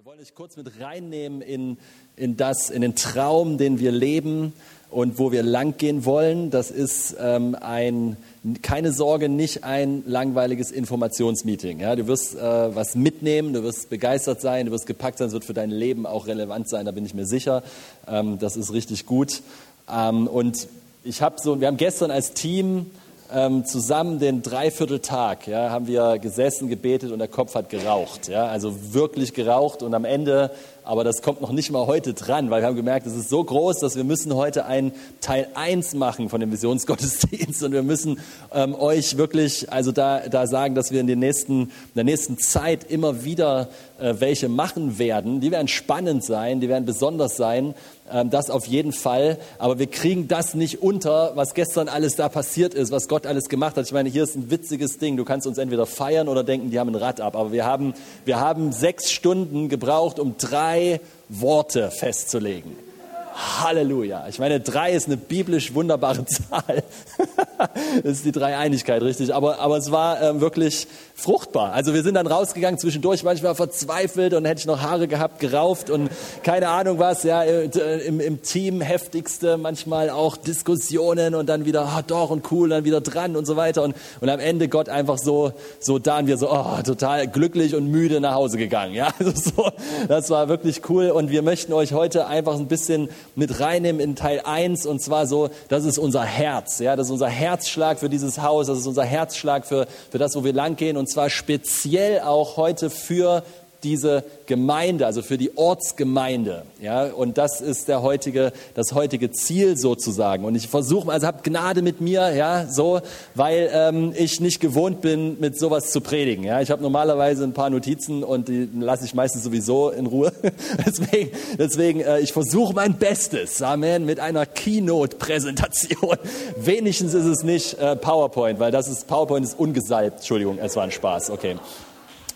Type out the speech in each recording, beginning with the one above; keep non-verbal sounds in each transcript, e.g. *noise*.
Wir wollen euch kurz mit reinnehmen in, in das, in den Traum, den wir leben und wo wir langgehen wollen. Das ist ähm, ein, keine Sorge, nicht ein langweiliges Informationsmeeting. Ja, du wirst äh, was mitnehmen, du wirst begeistert sein, du wirst gepackt sein, es wird für dein Leben auch relevant sein, da bin ich mir sicher. Ähm, das ist richtig gut. Ähm, und ich habe so, wir haben gestern als Team ähm, zusammen den Dreivierteltag ja, haben wir gesessen, gebetet und der Kopf hat geraucht. Ja, also wirklich geraucht und am Ende, aber das kommt noch nicht mal heute dran, weil wir haben gemerkt, es ist so groß, dass wir müssen heute einen Teil 1 machen von dem Visionsgottesdienst und wir müssen ähm, euch wirklich also da, da sagen, dass wir in, den nächsten, in der nächsten Zeit immer wieder äh, welche machen werden. Die werden spannend sein, die werden besonders sein das auf jeden Fall. Aber wir kriegen das nicht unter, was gestern alles da passiert ist, was Gott alles gemacht hat. Ich meine, hier ist ein witziges Ding. Du kannst uns entweder feiern oder denken, die haben ein Rad ab. Aber wir haben, wir haben sechs Stunden gebraucht, um drei Worte festzulegen. Halleluja. Ich meine, drei ist eine biblisch wunderbare *laughs* Zahl. das ist die Dreieinigkeit, richtig. Aber, aber es war ähm, wirklich fruchtbar. Also wir sind dann rausgegangen zwischendurch, manchmal verzweifelt und hätte ich noch Haare gehabt, gerauft und keine Ahnung was, ja, äh, im, im Team heftigste, manchmal auch Diskussionen und dann wieder, ah, doch und cool, dann wieder dran und so weiter. Und, und am Ende Gott einfach so, so da und wir so, oh, total glücklich und müde nach Hause gegangen. Ja, *laughs* also so, das war wirklich cool und wir möchten euch heute einfach ein bisschen mit reinnehmen in Teil 1 und zwar so, das ist unser Herz, ja, das ist unser Herzschlag für dieses Haus, das ist unser Herzschlag für, für das, wo wir langgehen und zwar speziell auch heute für diese Gemeinde, also für die Ortsgemeinde. Ja, und das ist der heutige, das heutige Ziel sozusagen. Und ich versuche, also habt Gnade mit mir, ja, so, weil ähm, ich nicht gewohnt bin, mit sowas zu predigen. Ja, ich habe normalerweise ein paar Notizen und die lasse ich meistens sowieso in Ruhe. *laughs* deswegen, deswegen, äh, ich versuche mein Bestes, Amen, mit einer Keynote-Präsentation. *laughs* Wenigstens ist es nicht äh, PowerPoint, weil das ist PowerPoint ist ungesalbt. Entschuldigung, es war ein Spaß. Okay.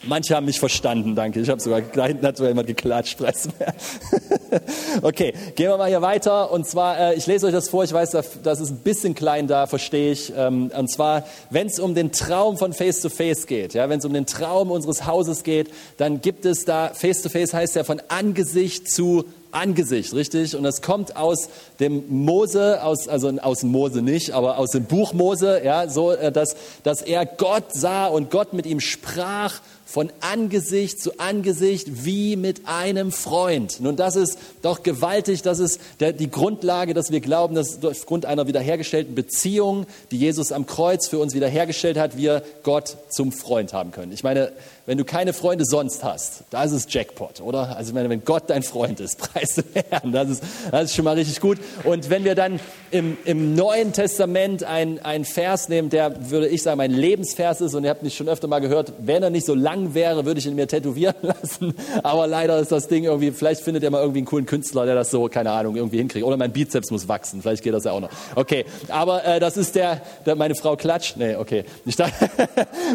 Manche haben mich verstanden, danke. Ich habe sogar, da hinten hat sogar jemand geklatscht. *laughs* okay, gehen wir mal hier weiter. Und zwar, äh, ich lese euch das vor, ich weiß, das ist ein bisschen klein da, verstehe ich. Ähm, und zwar, wenn es um den Traum von Face-to-Face -face geht, ja, wenn es um den Traum unseres Hauses geht, dann gibt es da, Face-to-Face -face heißt ja von Angesicht zu Angesicht, richtig? Und das kommt aus dem Mose, aus, also aus Mose nicht, aber aus dem Buch Mose, ja, so, äh, dass, dass er Gott sah und Gott mit ihm sprach von Angesicht zu Angesicht wie mit einem Freund. Nun, das ist doch gewaltig, das ist der, die Grundlage, dass wir glauben, dass aufgrund einer wiederhergestellten Beziehung, die Jesus am Kreuz für uns wiederhergestellt hat, wir Gott zum Freund haben können. Ich meine, wenn du keine Freunde sonst hast, da ist es Jackpot, oder? Also ich meine, wenn Gott dein Freund ist, *laughs* preis den Herrn, das ist, das ist schon mal richtig gut. Und wenn wir dann im, im Neuen Testament einen Vers nehmen, der, würde ich sagen, mein Lebensvers ist, und ihr habt mich schon öfter mal gehört, wenn er nicht so lang wäre, würde ich ihn mir tätowieren *laughs* lassen. Aber leider ist das Ding irgendwie, vielleicht findet ihr mal irgendwie einen coolen Künstler, der das so, keine Ahnung, irgendwie hinkriegt. Oder mein Bizeps muss wachsen, vielleicht geht das ja auch noch. Okay, aber äh, das ist der, der, meine Frau klatscht. Nee, okay. Ich dachte,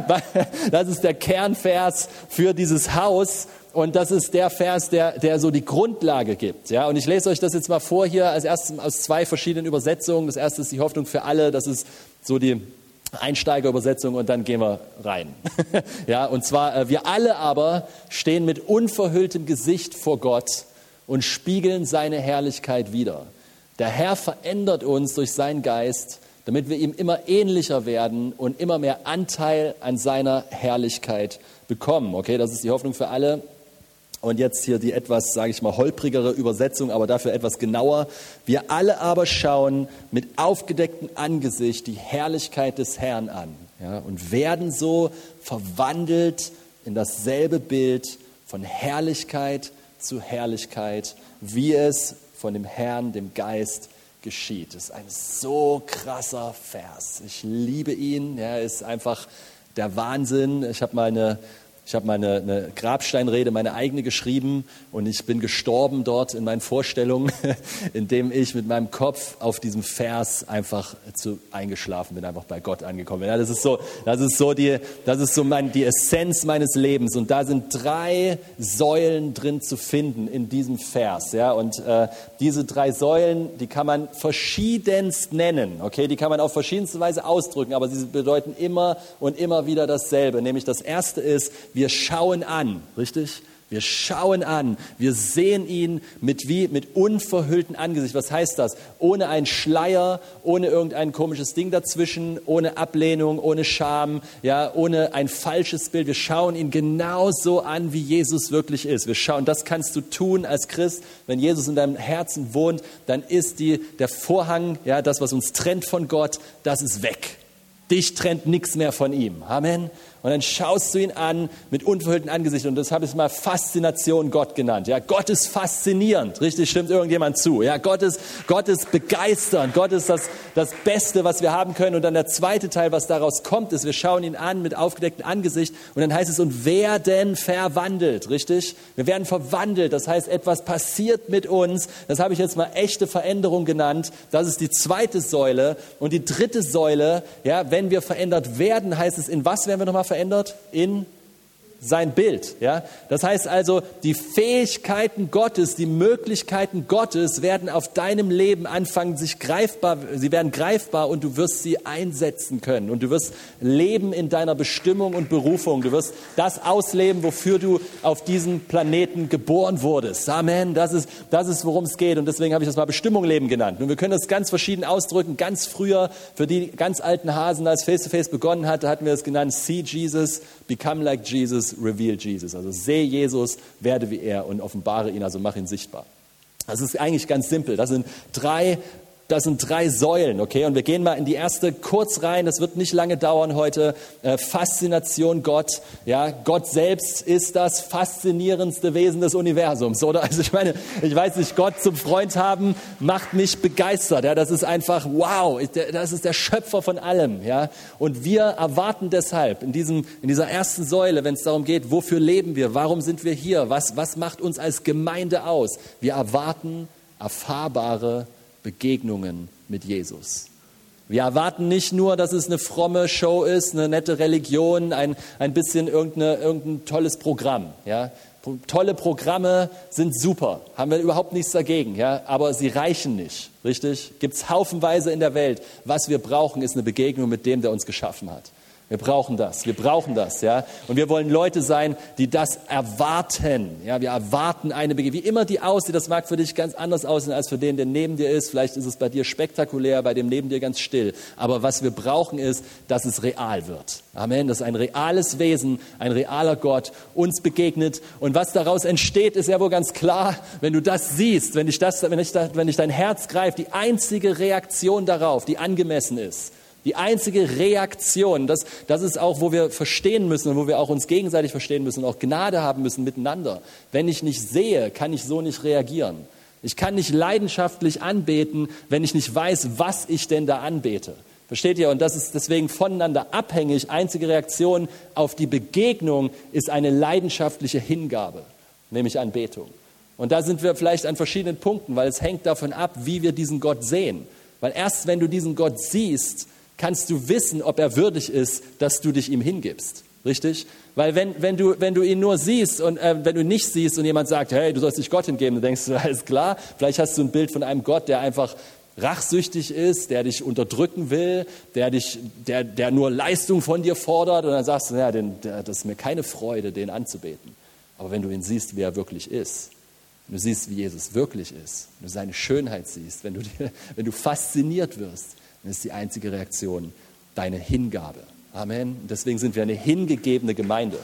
*laughs* das ist der Kernvers Vers für dieses Haus. Und das ist der Vers, der, der so die Grundlage gibt. Ja, und ich lese euch das jetzt mal vor hier als erstes aus zwei verschiedenen Übersetzungen. Das erste ist die Hoffnung für alle. Das ist so die Einsteigerübersetzung und dann gehen wir rein. *laughs* ja, und zwar, äh, wir alle aber stehen mit unverhülltem Gesicht vor Gott und spiegeln seine Herrlichkeit wider. Der Herr verändert uns durch seinen Geist, damit wir ihm immer ähnlicher werden und immer mehr Anteil an seiner Herrlichkeit bekommen. Okay, das ist die Hoffnung für alle. Und jetzt hier die etwas, sage ich mal, holprigere Übersetzung, aber dafür etwas genauer. Wir alle aber schauen mit aufgedecktem Angesicht die Herrlichkeit des Herrn an ja, und werden so verwandelt in dasselbe Bild von Herrlichkeit zu Herrlichkeit, wie es von dem Herrn, dem Geist, geschieht. Das ist ein so krasser Vers. Ich liebe ihn. Er ist einfach der Wahnsinn. Ich habe mal eine ich habe meine eine Grabsteinrede, meine eigene geschrieben und ich bin gestorben dort in meinen Vorstellungen, *laughs* indem ich mit meinem Kopf auf diesem Vers einfach zu, eingeschlafen bin, einfach bei Gott angekommen bin. Ja, das ist so, das ist so, die, das ist so mein, die Essenz meines Lebens und da sind drei Säulen drin zu finden in diesem Vers. Ja, und äh, diese drei Säulen, die kann man verschiedenst nennen, okay, die kann man auf verschiedenste Weise ausdrücken, aber sie bedeuten immer und immer wieder dasselbe. Nämlich das erste ist, wir schauen an, richtig? Wir schauen an, wir sehen ihn mit wie mit unverhülltem Angesicht. Was heißt das? Ohne einen Schleier, ohne irgendein komisches Ding dazwischen, ohne Ablehnung, ohne Scham, ja, ohne ein falsches Bild. Wir schauen ihn genauso an, wie Jesus wirklich ist. Wir schauen, das kannst du tun als Christ, wenn Jesus in deinem Herzen wohnt, dann ist die der Vorhang, ja, das was uns trennt von Gott, das ist weg. Dich trennt nichts mehr von ihm. Amen. Und dann schaust du ihn an mit unverhülltem Angesicht. Und das habe ich mal Faszination Gott genannt. Ja, Gott ist faszinierend. Richtig, stimmt irgendjemand zu. Ja, Gott ist, Gott ist begeisternd. Gott ist das, das Beste, was wir haben können. Und dann der zweite Teil, was daraus kommt, ist, wir schauen ihn an mit aufgedecktem Angesicht. Und dann heißt es, und werden verwandelt. Richtig? Wir werden verwandelt. Das heißt, etwas passiert mit uns. Das habe ich jetzt mal echte Veränderung genannt. Das ist die zweite Säule. Und die dritte Säule, ja, wenn wir verändert werden, heißt es, in was werden wir nochmal verändert? In sein Bild. Ja? Das heißt also, die Fähigkeiten Gottes, die Möglichkeiten Gottes werden auf deinem Leben anfangen, sich greifbar, sie werden greifbar und du wirst sie einsetzen können. Und du wirst leben in deiner Bestimmung und Berufung. Du wirst das ausleben, wofür du auf diesem Planeten geboren wurdest. Amen. Das ist, das ist worum es geht. Und deswegen habe ich das mal Bestimmung leben genannt. Und wir können das ganz verschieden ausdrücken. Ganz früher, für die ganz alten Hasen, als Face-to-Face -face begonnen hatte, hatten wir es genannt, See Jesus, Become like Jesus reveal Jesus. Also sehe Jesus, werde wie er und offenbare ihn, also mach ihn sichtbar. Das ist eigentlich ganz simpel. Das sind drei das sind drei Säulen, okay? Und wir gehen mal in die erste kurz rein. Das wird nicht lange dauern heute. Äh, Faszination Gott. Ja, Gott selbst ist das faszinierendste Wesen des Universums, oder? *laughs* Also ich meine, ich weiß nicht, Gott zum Freund haben macht mich begeistert. Ja, das ist einfach wow. Das ist der Schöpfer von allem, ja? Und wir erwarten deshalb in diesem, in dieser ersten Säule, wenn es darum geht, wofür leben wir? Warum sind wir hier? Was, was macht uns als Gemeinde aus? Wir erwarten erfahrbare Begegnungen mit Jesus. Wir erwarten nicht nur, dass es eine fromme Show ist, eine nette Religion, ein, ein bisschen irgendein tolles Programm. Ja? Tolle Programme sind super, haben wir überhaupt nichts dagegen, ja? aber sie reichen nicht, richtig? Gibt es haufenweise in der Welt. Was wir brauchen, ist eine Begegnung mit dem, der uns geschaffen hat. Wir brauchen das, wir brauchen das, ja. Und wir wollen Leute sein, die das erwarten, ja. Wir erwarten eine Begegnung, wie immer die aussieht. Das mag für dich ganz anders aussehen als für den, der neben dir ist. Vielleicht ist es bei dir spektakulär, bei dem neben dir ganz still. Aber was wir brauchen ist, dass es real wird. Amen. Dass ein reales Wesen, ein realer Gott uns begegnet. Und was daraus entsteht, ist ja wohl ganz klar, wenn du das siehst, wenn dich das, wenn dich, wenn dich dein Herz greift, die einzige Reaktion darauf, die angemessen ist, die einzige Reaktion, das, das ist auch, wo wir verstehen müssen und wo wir auch uns gegenseitig verstehen müssen und auch Gnade haben müssen miteinander. Wenn ich nicht sehe, kann ich so nicht reagieren. Ich kann nicht leidenschaftlich anbeten, wenn ich nicht weiß, was ich denn da anbete. Versteht ihr? Und das ist deswegen voneinander abhängig. Einzige Reaktion auf die Begegnung ist eine leidenschaftliche Hingabe, nämlich Anbetung. Und da sind wir vielleicht an verschiedenen Punkten, weil es hängt davon ab, wie wir diesen Gott sehen. Weil erst wenn du diesen Gott siehst, kannst du wissen, ob er würdig ist, dass du dich ihm hingibst. Richtig? Weil wenn, wenn, du, wenn du ihn nur siehst und äh, wenn du nicht siehst und jemand sagt, hey, du sollst dich Gott hingeben, dann denkst du, *laughs* alles klar, vielleicht hast du ein Bild von einem Gott, der einfach rachsüchtig ist, der dich unterdrücken will, der, dich, der, der nur Leistung von dir fordert und dann sagst du, ja, den, der, das ist mir keine Freude, den anzubeten. Aber wenn du ihn siehst, wie er wirklich ist, wenn du siehst, wie Jesus wirklich ist, wenn du seine Schönheit siehst, wenn du, *laughs* wenn du fasziniert wirst, dann ist die einzige Reaktion deine Hingabe. Amen. Und deswegen sind wir eine hingegebene Gemeinde.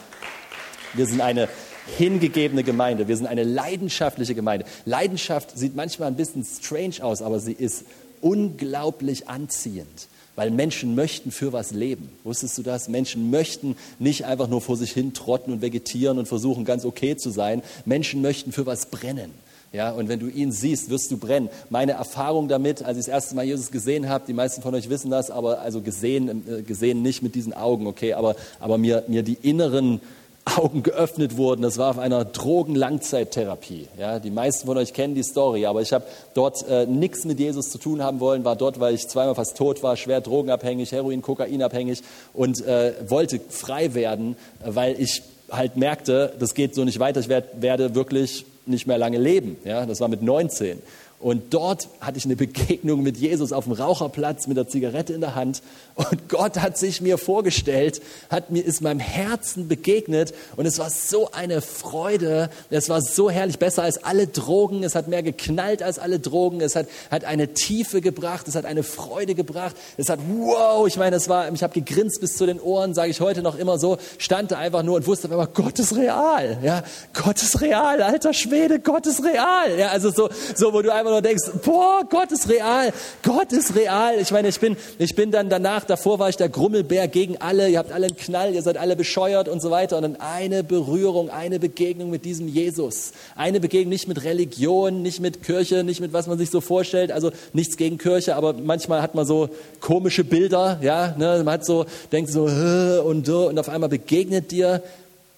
Wir sind eine hingegebene Gemeinde. Wir sind eine leidenschaftliche Gemeinde. Leidenschaft sieht manchmal ein bisschen strange aus, aber sie ist unglaublich anziehend. Weil Menschen möchten für was leben. Wusstest du das? Menschen möchten nicht einfach nur vor sich hin trotten und vegetieren und versuchen, ganz okay zu sein. Menschen möchten für was brennen. Ja, und wenn du ihn siehst, wirst du brennen. Meine Erfahrung damit, als ich das erste Mal Jesus gesehen habe, die meisten von euch wissen das, aber also gesehen, äh, gesehen nicht mit diesen Augen, okay, aber, aber mir, mir die inneren Augen geöffnet wurden. Das war auf einer Drogen-Langzeittherapie. Ja, die meisten von euch kennen die Story, aber ich habe dort äh, nichts mit Jesus zu tun haben wollen, war dort, weil ich zweimal fast tot war, schwer drogenabhängig, Heroin, Kokainabhängig und äh, wollte frei werden, weil ich halt merkte, das geht so nicht weiter, ich werd, werde wirklich nicht mehr lange leben. Ja, das war mit 19. Und dort hatte ich eine Begegnung mit Jesus auf dem Raucherplatz mit der Zigarette in der Hand. Und Gott hat sich mir vorgestellt, hat mir, ist meinem Herzen begegnet. Und es war so eine Freude. Es war so herrlich, besser als alle Drogen. Es hat mehr geknallt als alle Drogen. Es hat, hat eine Tiefe gebracht. Es hat eine Freude gebracht. Es hat, wow, ich meine, es war, ich habe gegrinst bis zu den Ohren, sage ich heute noch immer so, stand da einfach nur und wusste aber, Gott ist real. Ja, Gott ist real, alter Schwede, Gott ist real. Ja, also so, so, wo du einfach nur denkst, boah, Gott ist real, Gott ist real. Ich meine, ich bin, ich bin dann danach, davor war ich der Grummelbär gegen alle, ihr habt alle einen Knall, ihr seid alle bescheuert und so weiter. Und dann eine Berührung, eine Begegnung mit diesem Jesus. Eine Begegnung nicht mit Religion, nicht mit Kirche, nicht mit was man sich so vorstellt. Also nichts gegen Kirche, aber manchmal hat man so komische Bilder, ja, ne? man hat so, denkt so, und, und auf einmal begegnet dir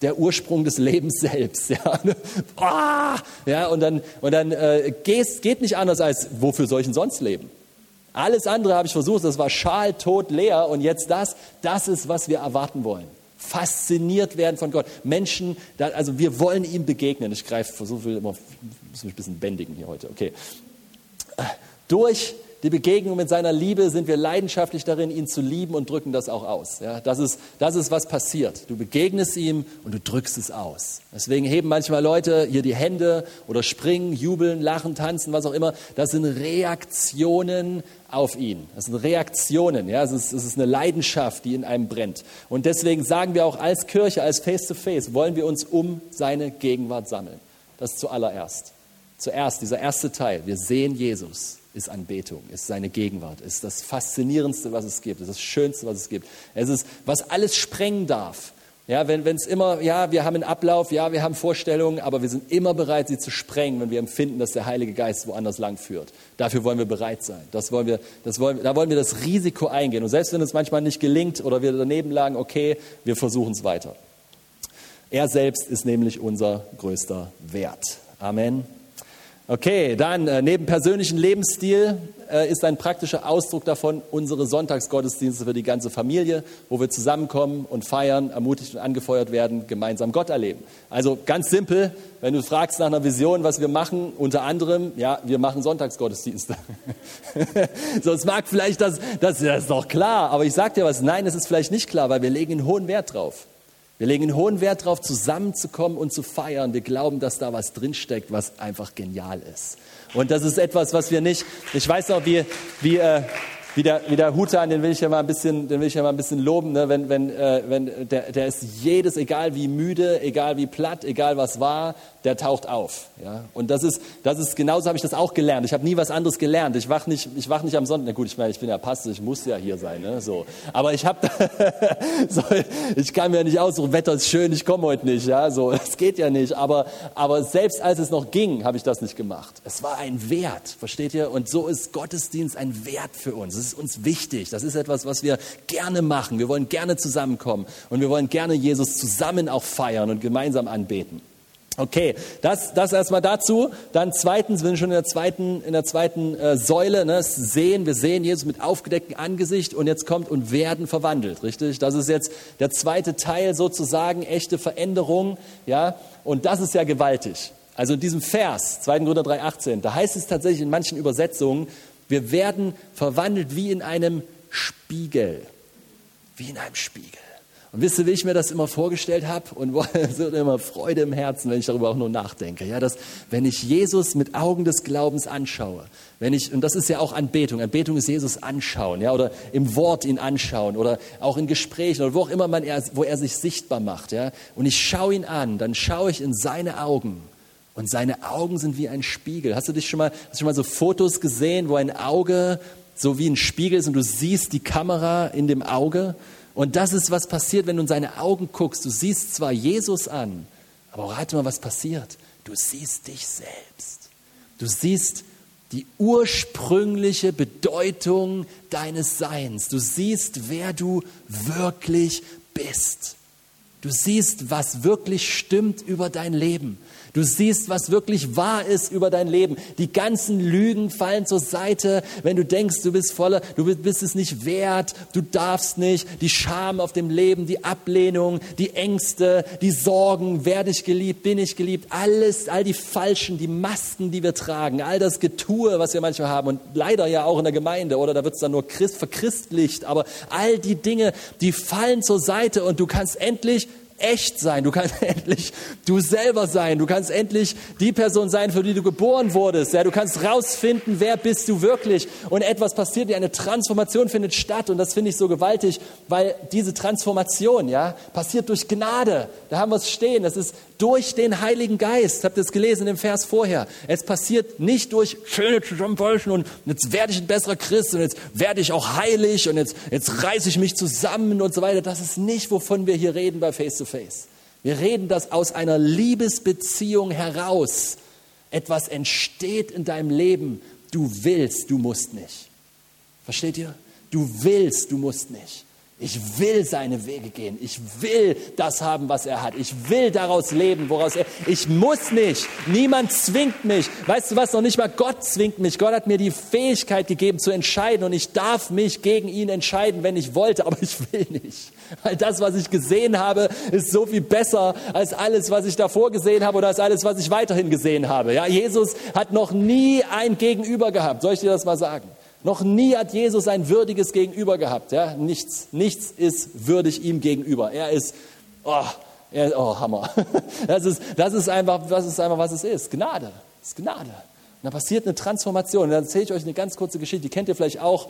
der Ursprung des Lebens *laughs* selbst. Ja, ah! ja und dann, und dann äh, geht, geht nicht anders als, wofür soll ich denn sonst leben? Alles andere habe ich versucht, das war schal, tot, leer und jetzt das, das ist, was wir erwarten wollen. Fasziniert werden von Gott. Menschen, also wir wollen ihm begegnen. Ich greife, versuche immer, muss mich ein bisschen bändigen hier heute, okay. Durch die Begegnung mit seiner Liebe sind wir leidenschaftlich darin, ihn zu lieben und drücken das auch aus. Ja, das, ist, das ist, was passiert. Du begegnest ihm und du drückst es aus. Deswegen heben manchmal Leute hier die Hände oder springen, jubeln, lachen, tanzen, was auch immer. Das sind Reaktionen auf ihn. Das sind Reaktionen. Ja, es ist, es ist eine Leidenschaft, die in einem brennt. Und deswegen sagen wir auch als Kirche, als Face-to-Face, -face, wollen wir uns um seine Gegenwart sammeln. Das zuallererst. Zuerst, dieser erste Teil. Wir sehen Jesus ist Anbetung, ist seine Gegenwart, ist das Faszinierendste, was es gibt, ist das Schönste, was es gibt. Es ist, was alles sprengen darf. Ja, wenn es immer, ja, wir haben einen Ablauf, ja, wir haben Vorstellungen, aber wir sind immer bereit, sie zu sprengen, wenn wir empfinden, dass der Heilige Geist woanders lang führt. Dafür wollen wir bereit sein. Das wollen wir, das wollen, da wollen wir das Risiko eingehen. Und selbst wenn es manchmal nicht gelingt oder wir daneben lagen, okay, wir versuchen es weiter. Er selbst ist nämlich unser größter Wert. Amen. Okay, dann äh, neben persönlichen Lebensstil äh, ist ein praktischer Ausdruck davon unsere Sonntagsgottesdienste für die ganze Familie, wo wir zusammenkommen und feiern, ermutigt und angefeuert werden, gemeinsam Gott erleben. Also ganz simpel, wenn du fragst nach einer Vision, was wir machen, unter anderem, ja, wir machen Sonntagsgottesdienste. *laughs* so, es mag vielleicht das, das, das ist doch klar, aber ich sag dir was, nein, es ist vielleicht nicht klar, weil wir legen einen hohen Wert drauf. Wir legen einen hohen Wert darauf, zusammenzukommen und zu feiern. Wir glauben, dass da was drinsteckt, was einfach genial ist. Und das ist etwas, was wir nicht, ich weiß noch, wie, wie, äh, wie der, wie der Hutan, den will ich ja mal ein bisschen, den will ich ja mal ein bisschen loben, ne? wenn, wenn, äh, wenn der, der ist jedes, egal wie müde, egal wie platt, egal was war, der taucht auf. Ja? Und das ist, das ist, genauso habe ich das auch gelernt. Ich habe nie was anderes gelernt. Ich wach nicht, ich wach nicht am Sonntag. Na gut, ich meine, ich bin ja Pastor, ich muss ja hier sein. Ne? So. Aber ich habe, *laughs* so, ich kann mir nicht aussuchen, Wetter ist schön, ich komme heute nicht. Ja? So, es geht ja nicht. Aber, aber selbst als es noch ging, habe ich das nicht gemacht. Es war ein Wert, versteht ihr? Und so ist Gottesdienst ein Wert für uns. Es ist uns wichtig. Das ist etwas, was wir gerne machen. Wir wollen gerne zusammenkommen und wir wollen gerne Jesus zusammen auch feiern und gemeinsam anbeten. Okay, das, das erstmal dazu. Dann zweitens, wir sind schon in der zweiten, in der zweiten äh, Säule, ne, sehen, wir sehen Jesus mit aufgedecktem Angesicht und jetzt kommt und werden verwandelt, richtig? Das ist jetzt der zweite Teil sozusagen, echte Veränderung, ja, und das ist ja gewaltig. Also in diesem Vers, 2. Korinther 3,18, da heißt es tatsächlich in manchen Übersetzungen, wir werden verwandelt wie in einem Spiegel. Wie in einem Spiegel. Und wisst ihr, wie ich mir das immer vorgestellt habe? Und *laughs* es wird immer Freude im Herzen, wenn ich darüber auch nur nachdenke. Ja, dass, wenn ich Jesus mit Augen des Glaubens anschaue, wenn ich, und das ist ja auch Anbetung. Anbetung ist Jesus anschauen, ja, oder im Wort ihn anschauen, oder auch in Gesprächen, oder wo auch immer man er, wo er sich sichtbar macht, ja. Und ich schaue ihn an, dann schaue ich in seine Augen. Und seine Augen sind wie ein Spiegel. Hast du dich schon mal, hast du schon mal so Fotos gesehen, wo ein Auge so wie ein Spiegel ist und du siehst die Kamera in dem Auge? Und das ist, was passiert, wenn du in seine Augen guckst. Du siehst zwar Jesus an, aber rate mal, was passiert. Du siehst dich selbst. Du siehst die ursprüngliche Bedeutung deines Seins. Du siehst, wer du wirklich bist. Du siehst, was wirklich stimmt über dein Leben. Du siehst, was wirklich wahr ist über dein Leben. Die ganzen Lügen fallen zur Seite, wenn du denkst, du bist voller, du bist es nicht wert, du darfst nicht, die Scham auf dem Leben, die Ablehnung, die Ängste, die Sorgen, werde ich geliebt, bin ich geliebt, alles, all die Falschen, die Masken, die wir tragen, all das Getue, was wir manchmal haben und leider ja auch in der Gemeinde oder da wird es dann nur Christ, verchristlicht, aber all die Dinge, die fallen zur Seite und du kannst endlich echt sein. Du kannst *laughs* endlich du selber sein. Du kannst endlich die Person sein, für die du geboren wurdest. Ja, du kannst rausfinden, wer bist du wirklich. Und etwas passiert, eine Transformation findet statt. Und das finde ich so gewaltig, weil diese Transformation, ja, passiert durch Gnade. Da haben wir es stehen. Das ist durch den Heiligen Geist. Habt ihr es gelesen im Vers vorher? Es passiert nicht durch schöne Zusammenfalschen und jetzt werde ich ein besserer Christ und jetzt werde ich auch heilig und jetzt, jetzt reiße ich mich zusammen und so weiter. Das ist nicht, wovon wir hier reden bei Face to Face. Wir reden, dass aus einer Liebesbeziehung heraus etwas entsteht in deinem Leben. Du willst, du musst nicht. Versteht ihr? Du willst, du musst nicht. Ich will seine Wege gehen. Ich will das haben, was er hat. Ich will daraus leben, woraus er. Ich muss nicht. Niemand zwingt mich. Weißt du was? Noch nicht mal Gott zwingt mich. Gott hat mir die Fähigkeit gegeben zu entscheiden und ich darf mich gegen ihn entscheiden, wenn ich wollte, aber ich will nicht. Weil das, was ich gesehen habe, ist so viel besser als alles, was ich davor gesehen habe oder als alles, was ich weiterhin gesehen habe. Ja, Jesus hat noch nie ein Gegenüber gehabt. Soll ich dir das mal sagen? Noch nie hat Jesus ein würdiges Gegenüber gehabt. Ja? Nichts, nichts ist würdig ihm gegenüber. Er ist, oh, er, oh Hammer. *laughs* Das ist, das, ist einfach, das ist einfach, was es ist. Gnade. Das ist Gnade. Und da passiert eine Transformation. Und dann erzähle ich euch eine ganz kurze Geschichte, die kennt ihr vielleicht auch.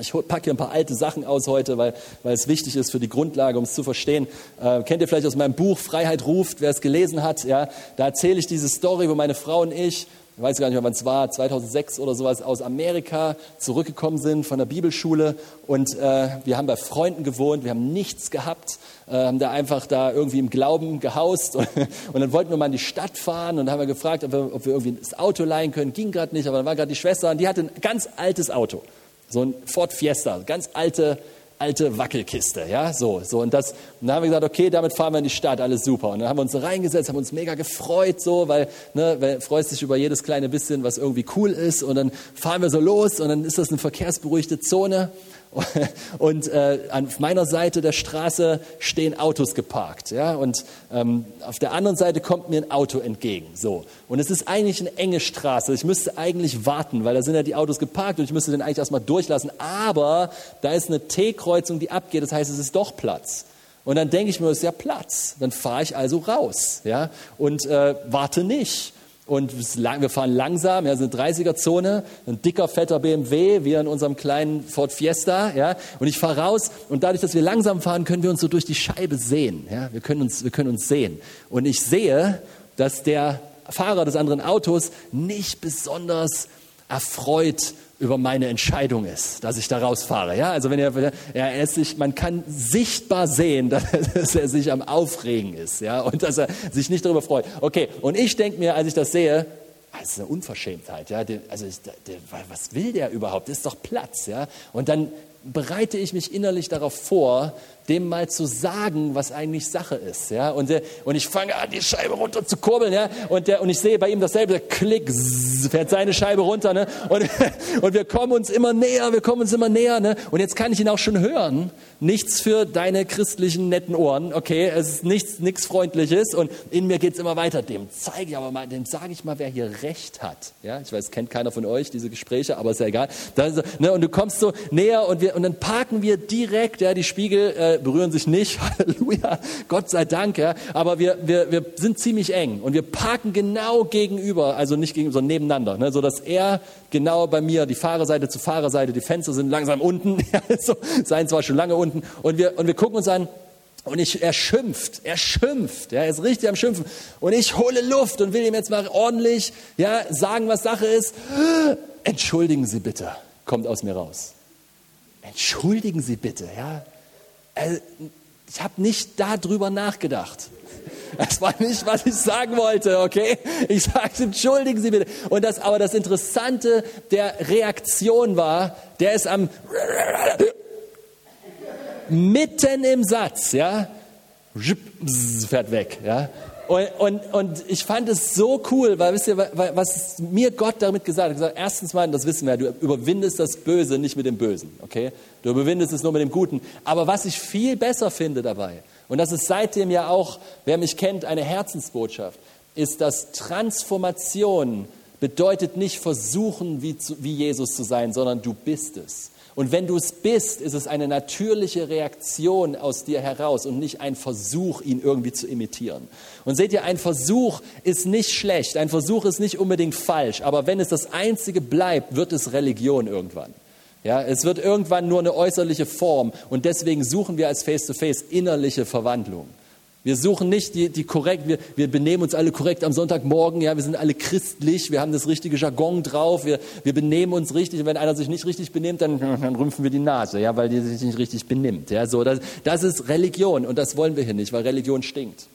Ich packe hier ein paar alte Sachen aus heute, weil, weil es wichtig ist für die Grundlage, um es zu verstehen. Äh, kennt ihr vielleicht aus meinem Buch Freiheit ruft, wer es gelesen hat? Ja, da erzähle ich diese Story, wo meine Frau und ich ich weiß gar nicht mehr, wann es war, 2006 oder sowas, aus Amerika zurückgekommen sind von der Bibelschule. Und äh, wir haben bei Freunden gewohnt, wir haben nichts gehabt, äh, haben da einfach da irgendwie im Glauben gehaust. *laughs* Und, und dann wollten wir mal in die Stadt fahren und dann haben wir gefragt, ob wir, ob wir irgendwie das Auto leihen können, ging gerade nicht, aber dann war gerade die Schwester und die hatte ein ganz altes Auto, so ein Ford Fiesta, ganz alte alte Wackelkiste, ja, so, so. Und das, und dann haben wir gesagt, okay, damit fahren wir in die Stadt, alles super. Und dann haben wir uns so reingesetzt, haben uns mega gefreut, so, weil, ne, weil freust dich über jedes kleine bisschen, was irgendwie cool ist, und dann fahren wir so los, und dann ist das eine verkehrsberuhigte Zone, *laughs* und äh, auf meiner Seite der Straße stehen Autos geparkt, ja, und ähm, auf der anderen Seite kommt mir ein Auto entgegen, so. Und es ist eigentlich eine enge Straße. Ich müsste eigentlich warten, weil da sind ja die Autos geparkt und ich müsste den eigentlich erstmal durchlassen. Aber da ist eine T-Kreuzung, die abgeht. Das heißt, es ist doch Platz. Und dann denke ich mir, es ist ja Platz. Dann fahre ich also raus, ja, und äh, warte nicht und wir fahren langsam, ja, sind 30er-Zone, ein dicker, fetter BMW, wie in unserem kleinen Ford Fiesta, ja, und ich fahre raus und dadurch, dass wir langsam fahren, können wir uns so durch die Scheibe sehen, ja, wir können uns, wir können uns sehen. Und ich sehe, dass der Fahrer des anderen Autos nicht besonders erfreut über meine Entscheidung ist, dass ich da rausfahre. Ja, also wenn er, er, er sich, man kann sichtbar sehen, *laughs* dass er sich am Aufregen ist, ja, und dass er sich nicht darüber freut. Okay, und ich denke mir, als ich das sehe, ah, das ist eine Unverschämtheit, ja, also was will der überhaupt? Das ist doch Platz, ja. Und dann bereite ich mich innerlich darauf vor, dem mal zu sagen, was eigentlich Sache ist. Ja? Und, der, und ich fange an, die Scheibe runter zu kurbeln. Ja? Und, der, und ich sehe bei ihm dasselbe, Klick, zzz, fährt seine Scheibe runter. Ne? Und, *laughs* und wir kommen uns immer näher, wir kommen uns immer näher. Ne? Und jetzt kann ich ihn auch schon hören. Nichts für deine christlichen netten Ohren, okay? Es ist nichts, nichts Freundliches. Und in mir geht es immer weiter. Dem zeige ich aber mal, dem sage ich mal, wer hier Recht hat. Ja? Ich weiß, kennt keiner von euch diese Gespräche, aber ist ja egal. Das, ne? Und du kommst so näher und, wir, und dann parken wir direkt, ja, die Spiegel äh, berühren sich nicht, *laughs* Halleluja, Gott sei Dank, ja, aber wir, wir, wir sind ziemlich eng und wir parken genau gegenüber, also nicht gegenüber, sondern nebeneinander, ne, so er genau bei mir, die Fahrerseite zu Fahrerseite, die Fenster sind langsam unten, *laughs* ja, so, sein zwar schon lange unten und wir, und wir gucken uns an, und ich, er schimpft, er schimpft, ja, er ist richtig am Schimpfen. Und ich hole Luft und will ihm jetzt mal ordentlich ja, sagen, was Sache ist. Entschuldigen Sie bitte, kommt aus mir raus. Entschuldigen Sie bitte, ja. Äh, ich habe nicht darüber nachgedacht. Das war nicht, was ich sagen wollte, okay? Ich sage, entschuldigen Sie bitte. Und das, aber das Interessante der Reaktion war, der ist am mitten im Satz, ja, fährt weg, ja. Und, und, und ich fand es so cool, weil wisst ihr, was mir Gott damit gesagt hat? gesagt, erstens mal, das wissen wir, du überwindest das Böse nicht mit dem Bösen, okay? Du überwindest es nur mit dem Guten. Aber was ich viel besser finde dabei, und das ist seitdem ja auch, wer mich kennt, eine Herzensbotschaft, ist, dass Transformation bedeutet nicht versuchen, wie, zu, wie Jesus zu sein, sondern du bist es. Und wenn du es bist, ist es eine natürliche Reaktion aus dir heraus und nicht ein Versuch, ihn irgendwie zu imitieren. Und seht ihr, ein Versuch ist nicht schlecht, ein Versuch ist nicht unbedingt falsch, aber wenn es das Einzige bleibt, wird es Religion irgendwann. Ja, es wird irgendwann nur eine äußerliche Form und deswegen suchen wir als Face-to-Face -face innerliche Verwandlung. Wir suchen nicht die, die korrekt, wir, wir benehmen uns alle korrekt am Sonntagmorgen, ja, wir sind alle christlich, wir haben das richtige Jargon drauf, wir, wir benehmen uns richtig und wenn einer sich nicht richtig benimmt, dann, dann rümpfen wir die Nase, ja, weil die sich nicht richtig benimmt. Ja, so, das, das ist Religion und das wollen wir hier nicht, weil Religion stinkt.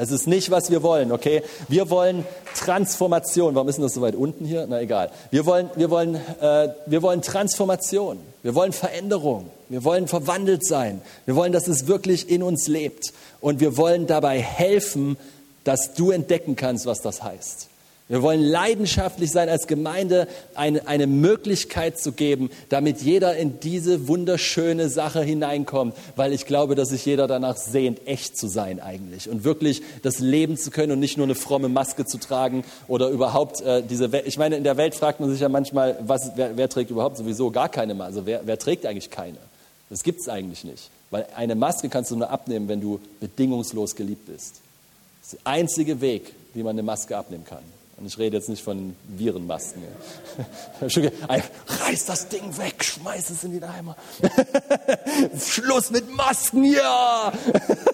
Es ist nicht, was wir wollen, okay? Wir wollen Transformation. Warum ist denn das so weit unten hier? Na egal. Wir wollen, wir wollen, äh, wir wollen Transformation. Wir wollen Veränderung. Wir wollen verwandelt sein. Wir wollen, dass es wirklich in uns lebt. Und wir wollen dabei helfen, dass du entdecken kannst, was das heißt. Wir wollen leidenschaftlich sein als Gemeinde, eine, eine Möglichkeit zu geben, damit jeder in diese wunderschöne Sache hineinkommt, weil ich glaube, dass sich jeder danach sehnt, echt zu sein eigentlich und wirklich das Leben zu können und nicht nur eine fromme Maske zu tragen oder überhaupt äh, diese Welt. Ich meine, in der Welt fragt man sich ja manchmal, was, wer, wer trägt überhaupt sowieso gar keine Maske? Also wer, wer trägt eigentlich keine? Das gibt es eigentlich nicht, weil eine Maske kannst du nur abnehmen, wenn du bedingungslos geliebt bist. Das ist der einzige Weg, wie man eine Maske abnehmen kann. Und ich rede jetzt nicht von Virenmasken. *laughs* Reiß das Ding weg, schmeiß es in den Eimer. *laughs* Schluss mit Masken, ja!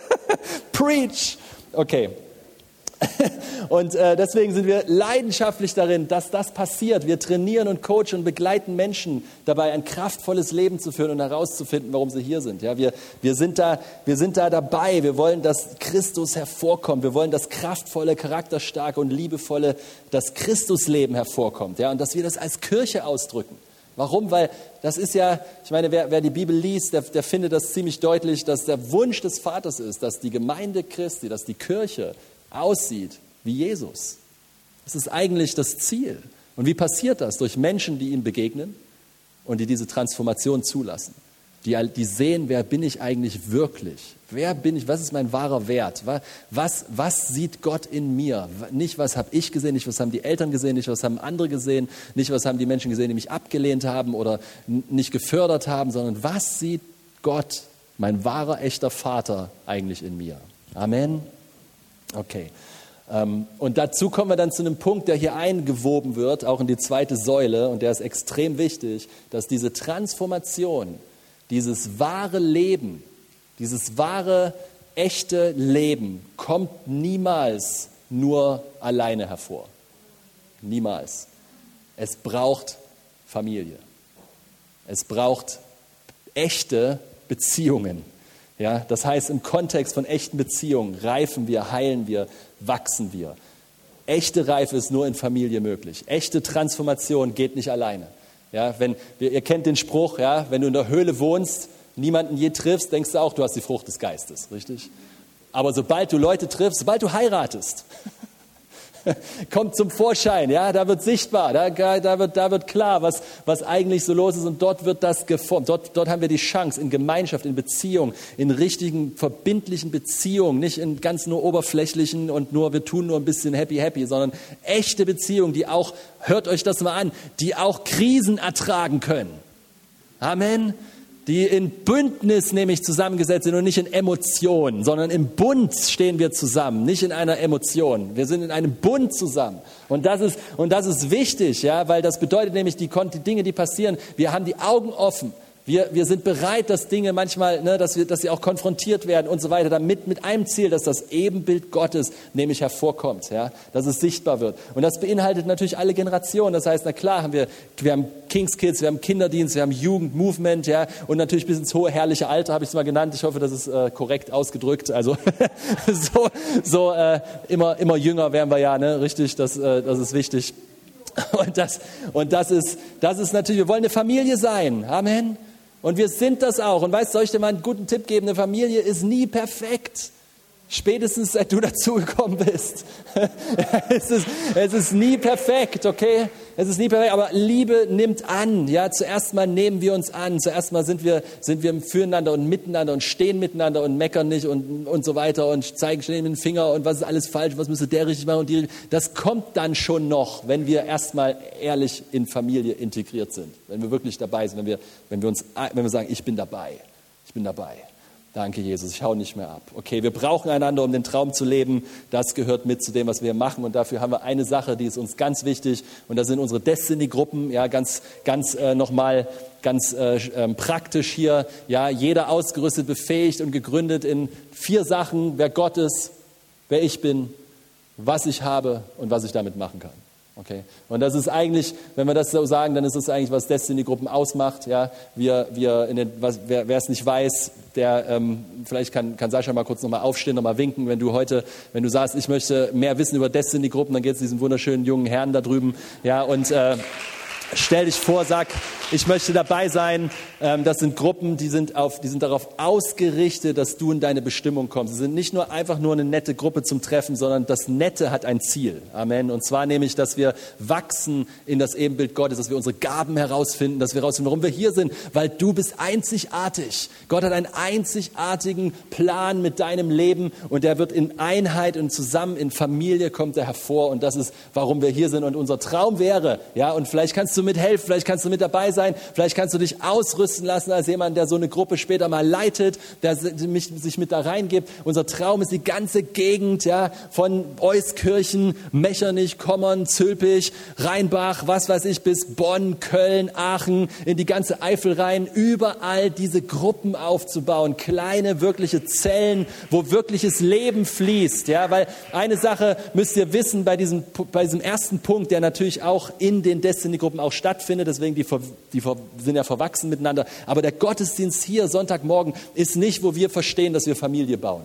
*laughs* Preach! Okay, Und äh, deswegen sind wir leidenschaftlich darin, dass das passiert. Wir trainieren und coachen und begleiten Menschen dabei, ein kraftvolles Leben zu führen und herauszufinden, warum sie hier sind. Ja, wir, wir, sind da, wir sind da dabei. Wir wollen, dass Christus hervorkommt. Wir wollen, dass kraftvolle, charakterstarke und liebevolle, das Christusleben hervorkommt. Ja, und dass wir das als Kirche ausdrücken. Warum? Weil das ist ja, ich meine, wer, wer die Bibel liest, der, der, findet das ziemlich deutlich, dass der Wunsch des Vaters ist, dass die Gemeinde Christi, dass die Kirche aussieht wie Jesus. Das ist eigentlich das Ziel. Und wie passiert das? Durch Menschen, die ihm begegnen und die diese Transformation zulassen. Die, die sehen, wer bin ich eigentlich wirklich? Wer bin ich? Was ist mein wahrer Wert? Was, was sieht Gott in mir? Nicht, was habe ich gesehen, nicht, was haben die Eltern gesehen, nicht, was haben andere gesehen, nicht, was haben die Menschen gesehen, die mich abgelehnt haben oder nicht gefördert haben, sondern was sieht Gott, mein wahrer, echter Vater, eigentlich in mir? Amen. Okay. Ähm, und dazu kommen wir dann zu einem Punkt, der hier eingewoben wird, auch in die zweite Säule, und der ist extrem wichtig, dass diese Transformation, dieses wahre Leben, dieses wahre, echte Leben kommt niemals nur alleine hervor. Niemals. Es braucht Familie. Es braucht echte Beziehungen. Ja, das heißt, im Kontext von echten Beziehungen reifen wir, heilen wir, wachsen wir. Echte Reife ist nur in Familie möglich. Echte Transformation geht nicht alleine. Ja, wenn, ihr kennt den Spruch, ja, wenn du in der Höhle wohnst, niemanden je triffst, denkst du auch, du hast die Frucht des Geistes, richtig? Aber sobald du Leute triffst, sobald du heiratest, *laughs* *laughs* kommt zum Vorschein, ja, da wird sichtbar, da, da, wird, da wird klar, was, was eigentlich so los ist und dort wird das geformt. Dort, dort haben wir die Chance in Gemeinschaft, in Beziehung, in richtigen, verbindlichen Beziehungen, nicht in ganz nur oberflächlichen und nur, wir tun nur ein bisschen happy, happy, sondern echte Beziehungen, die auch, hört euch das mal an, die auch Krisen ertragen können. Amen die in Bündnis nämlich zusammengesetzt sind und nicht in Emotionen, sondern im Bund stehen wir zusammen, nicht in einer Emotion. Wir sind in einem Bund zusammen. Und das ist, und das ist wichtig, ja, weil das bedeutet nämlich, die, Dinge, die passieren, wir haben die Augen offen. Wir, wir sind bereit, dass Dinge manchmal, ne, dass, wir, dass sie auch konfrontiert werden und so weiter, damit mit einem Ziel, dass das Ebenbild Gottes nämlich hervorkommt, ja, dass es sichtbar wird. Und das beinhaltet natürlich alle Generationen. Das heißt, na klar, haben wir, wir haben Kings Kids, wir haben Kinderdienst, wir haben Jugend, Movement, ja, und natürlich bis ins hohe herrliche Alter habe ich es mal genannt. Ich hoffe, das ist äh, korrekt ausgedrückt. Also *laughs* so, so äh, immer, immer jünger werden wir ja, ne, richtig, das, äh, das ist wichtig. Und das, und das ist, das ist natürlich, wir wollen eine Familie sein. Amen. Und wir sind das auch. Und weißt soll ich dir mal einen guten Tipp geben? Eine Familie ist nie perfekt. Spätestens seit du dazugekommen bist. *laughs* es, ist, es ist nie perfekt, okay? Es ist nie perfekt, aber Liebe nimmt an. Ja, zuerst mal nehmen wir uns an. Zuerst mal sind wir, sind wir füreinander und miteinander und stehen miteinander und meckern nicht und, und so weiter und zeigen schnell dem Finger und was ist alles falsch, was müsste der richtig machen und die. Das kommt dann schon noch, wenn wir erstmal ehrlich in Familie integriert sind. Wenn wir wirklich dabei sind, wenn wir, wenn wir uns, wenn wir sagen, ich bin dabei. Ich bin dabei. Danke, Jesus, ich hau nicht mehr ab. Okay, wir brauchen einander, um den Traum zu leben. Das gehört mit zu dem, was wir machen. Und dafür haben wir eine Sache, die ist uns ganz wichtig. Und das sind unsere Destiny-Gruppen. Ja, ganz, ganz äh, nochmal ganz äh, ähm, praktisch hier. Ja, jeder ausgerüstet, befähigt und gegründet in vier Sachen, wer Gott ist, wer ich bin, was ich habe und was ich damit machen kann. Okay. Und das ist eigentlich, wenn wir das so sagen, dann ist das eigentlich, was Destiny-Gruppen ausmacht. Ja, wir, wir in den, was, wer, es nicht weiß, der, ähm, vielleicht kann, kann Sascha mal kurz nochmal aufstehen, nochmal winken, wenn du heute, wenn du sagst, ich möchte mehr wissen über Destiny-Gruppen, dann geht es diesen wunderschönen jungen Herrn da drüben. Ja, und äh, stell dich vor, sag, ich möchte dabei sein. Ähm, das sind Gruppen, die sind, auf, die sind darauf ausgerichtet, dass du in deine Bestimmung kommst. Sie sind nicht nur einfach nur eine nette Gruppe zum Treffen, sondern das Nette hat ein Ziel. Amen. Und zwar nämlich, dass wir wachsen in das Ebenbild Gottes, dass wir unsere Gaben herausfinden, dass wir herausfinden, warum wir hier sind, weil du bist einzigartig. Gott hat einen einzigartigen Plan mit deinem Leben und der wird in Einheit und zusammen in Familie kommt er hervor und das ist, warum wir hier sind und unser Traum wäre, ja, und vielleicht kannst du mithelfen, vielleicht kannst du mit dabei sein, sein. Vielleicht kannst du dich ausrüsten lassen als jemand, der so eine Gruppe später mal leitet, der sich mit da reingibt. Unser Traum ist die ganze Gegend, ja, von Euskirchen, Mechernich, Kommern, Zülpich, Rheinbach, was weiß ich, bis Bonn, Köln, Aachen, in die ganze Eifel rein, überall diese Gruppen aufzubauen. Kleine, wirkliche Zellen, wo wirkliches Leben fließt, ja, weil eine Sache müsst ihr wissen bei diesem, bei diesem ersten Punkt, der natürlich auch in den Destiny-Gruppen auch stattfindet, deswegen die, die sind ja verwachsen miteinander. Aber der Gottesdienst hier Sonntagmorgen ist nicht, wo wir verstehen, dass wir Familie bauen.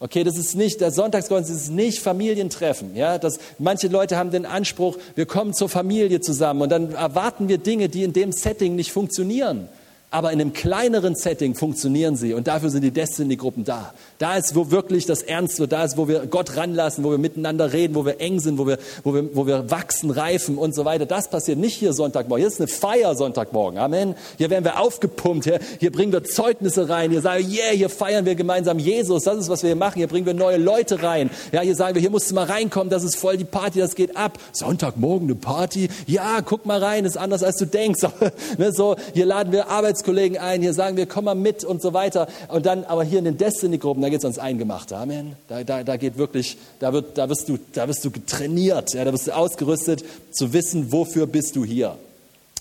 Okay, das ist nicht, der Sonntagsgottesdienst ist nicht Familientreffen. Ja, das, manche Leute haben den Anspruch, wir kommen zur Familie zusammen und dann erwarten wir Dinge, die in dem Setting nicht funktionieren aber in einem kleineren Setting funktionieren sie und dafür sind die Destiny-Gruppen da. Da ist, wo wirklich das Ernst wird, da ist, wo wir Gott ranlassen, wo wir miteinander reden, wo wir eng sind, wo wir, wo wir, wo wir wachsen, reifen und so weiter. Das passiert nicht hier Sonntagmorgen. Hier ist eine Feier Sonntagmorgen. Amen. Hier werden wir aufgepumpt, hier, hier bringen wir Zeugnisse rein, hier sagen wir, yeah, hier feiern wir gemeinsam Jesus, das ist, was wir hier machen. Hier bringen wir neue Leute rein. Ja, hier sagen wir, hier musst du mal reinkommen, das ist voll die Party, das geht ab. Sonntagmorgen eine Party? Ja, guck mal rein, ist anders, als du denkst. *laughs* Ne, so, hier laden wir Arbeits Arbeitskollegen ein, hier sagen wir, komm mal mit und so weiter. Und dann, aber hier in den Destiny-Gruppen, da geht es ans Eingemachte. Amen. Da, da, da geht wirklich, da, wird, da, wirst du, da wirst du trainiert, ja, da wirst du ausgerüstet, zu wissen, wofür bist du hier.